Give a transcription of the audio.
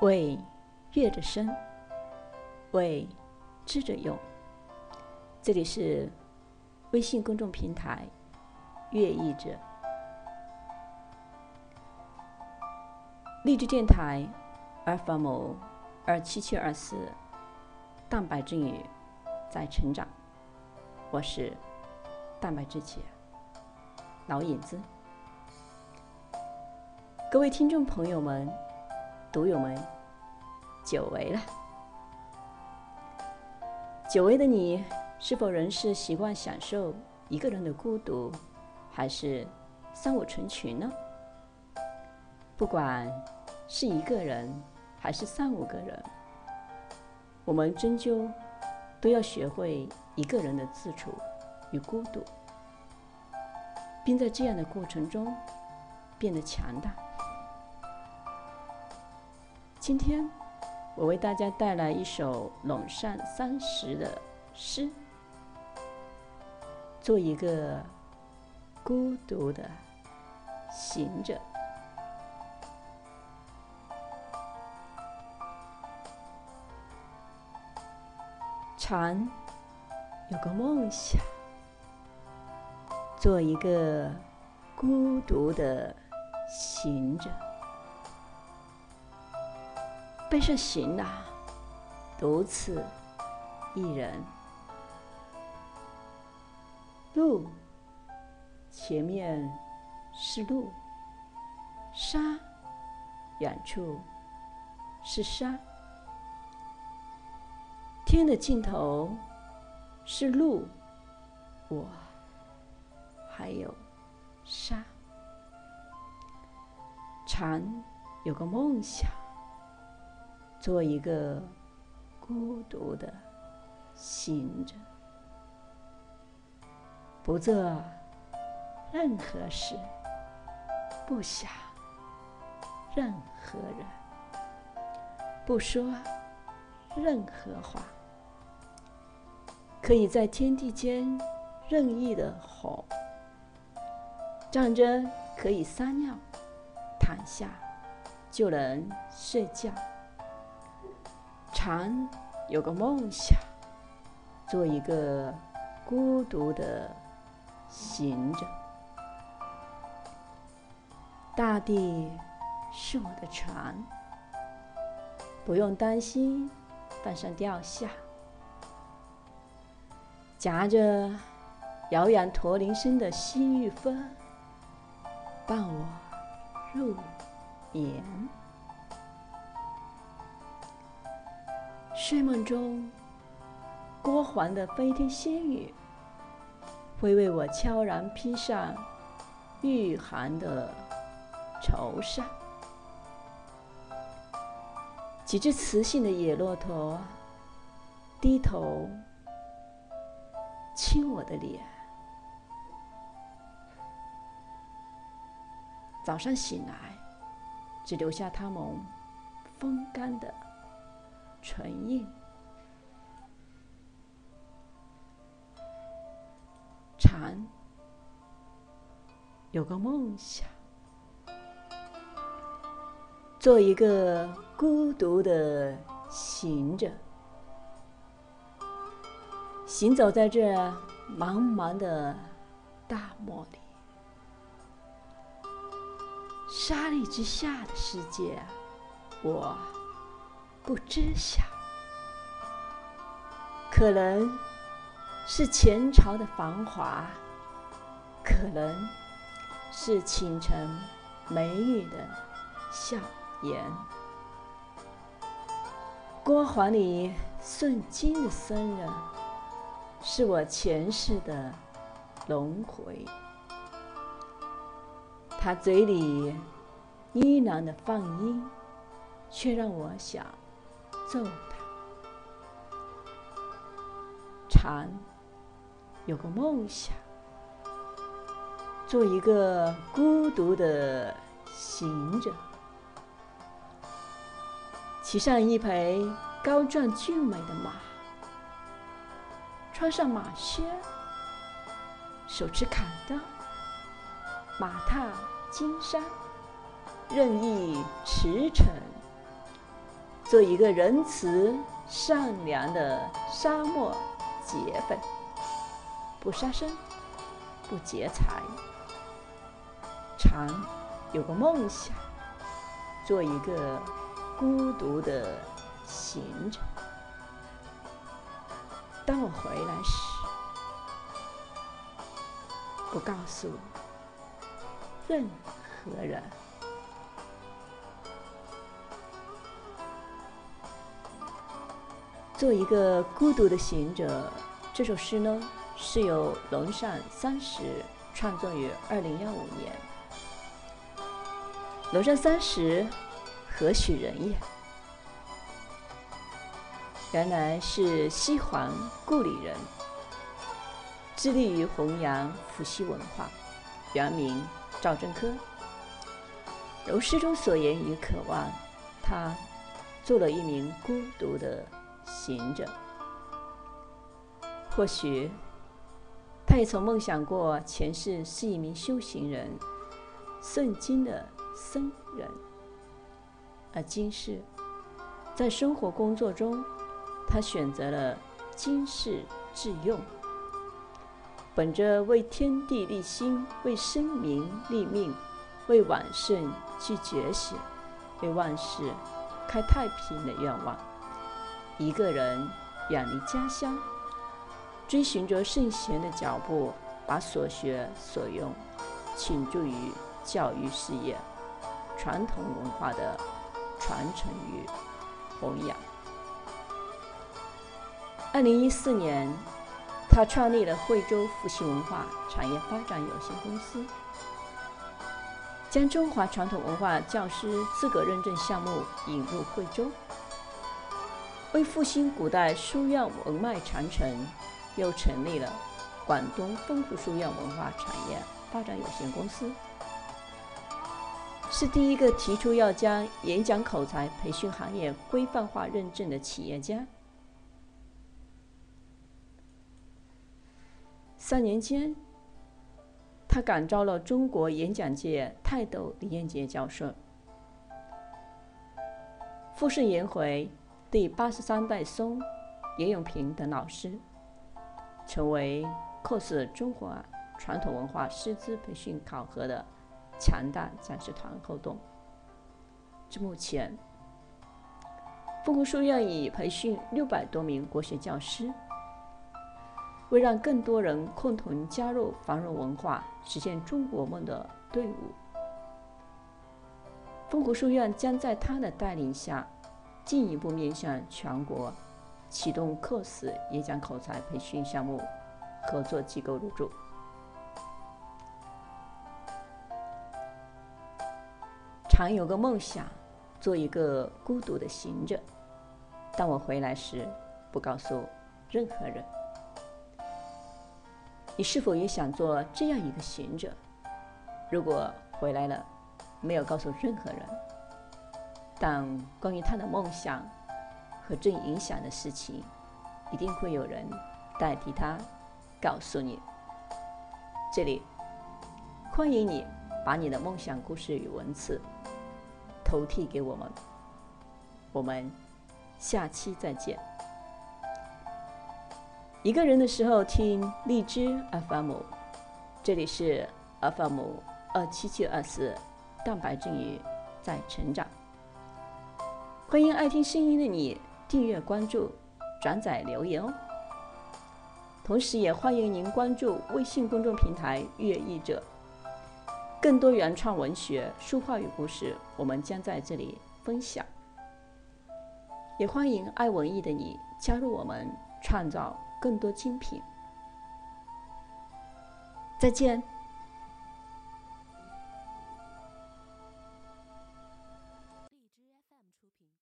为悦着身，为知着用。这里是微信公众平台“悦意者”，励志电台 FM 二七七二四，蛋白质语在成长。我是蛋白质姐老影子。各位听众朋友们、读友们，久违了。久违的你，是否仍是习惯享受一个人的孤独，还是三五成群呢？不管是一个人还是三五个人，我们终究都要学会一个人的自处与孤独，并在这样的过程中变得强大。今天，我为大家带来一首陇上三十的诗。做一个孤独的行者，常有个梦想，做一个孤独的行者。背上行囊，独自一人。路，前面是路；沙，远处是沙。天的尽头是路，我还有沙。常有个梦想。做一个孤独的行者，不做任何事，不想任何人，不说任何话，可以在天地间任意的吼，站着可以撒尿，躺下就能睡觉。常有个梦想，做一个孤独的行者。大地是我的船，不用担心翻上掉下。夹着遥远驼铃声的西域风，伴我入眠。睡梦中，郭桓的飞天仙羽会为我悄然披上御寒的绸衫。几只雌性的野骆驼低头亲我的脸。早上醒来，只留下它们风干的。唇印，蝉有个梦想，做一个孤独的行者，行走在这茫茫的大漠里，沙砾之下的世界，我。不知晓，可能是前朝的繁华，可能是倾城美女的笑颜。郭桓里诵经的僧人，是我前世的轮回。他嘴里呢喃的放音，却让我想。揍他！常有个梦想，做一个孤独的行者，骑上一匹高壮俊美的马，穿上马靴，手持砍刀，马踏金山，任意驰骋。做一个仁慈善良的沙漠劫匪，不杀生，不劫财，常有个梦想，做一个孤独的行者。当我回来时，不告诉任何人。做一个孤独的行者，这首诗呢是由龙山三十创作于二零幺五年。龙山三十何许人也？原来是西环故里人，致力于弘扬伏羲文化，原名赵振科。如诗中所言与渴望，他做了一名孤独的。行者，或许他也曾梦想过前世是一名修行人、诵经的僧人，而今世在生活工作中，他选择了经世致用，本着为天地立心、为生民立命、为往圣去觉醒、为万事开太平的愿望。一个人远离家乡，追寻着圣贤的脚步，把所学所用倾注于教育事业、传统文化的传承与弘扬。二零一四年，他创立了惠州复兴文化产业发展有限公司，将中华传统文化教师资格认证项目引入惠州。为复兴古代书院文脉传承，又成立了广东丰富书院文化产业发展有限公司，是第一个提出要将演讲口才培训行业规范化认证的企业家。三年间，他感召了中国演讲界泰斗李彦杰教授，复盛颜回。第八十三代松严永平等老师，成为 cos 中华传统文化师资培训考核的强大展示团后盾。至目前，凤湖书院已培训六百多名国学教师。为让更多人共同加入繁荣文化、实现中国梦的队伍，凤湖书院将在他的带领下。进一步面向全国启动 COS 演讲口才培训项目合作机构入驻。常有个梦想，做一个孤独的行者。当我回来时，不告诉任何人。你是否也想做这样一个行者？如果回来了，没有告诉任何人。但关于他的梦想和正影响的事情，一定会有人代替他告诉你。这里欢迎你把你的梦想故事与文字投递给我们。我们下期再见。一个人的时候听荔枝 FM，这里是 FM 二七七二四，蛋白质与在成长。欢迎爱听声音的你订阅、关注、转载、留言哦。同时，也欢迎您关注微信公众平台“乐译者”，更多原创文学、书画与故事，我们将在这里分享。也欢迎爱文艺的你加入我们，创造更多精品。再见。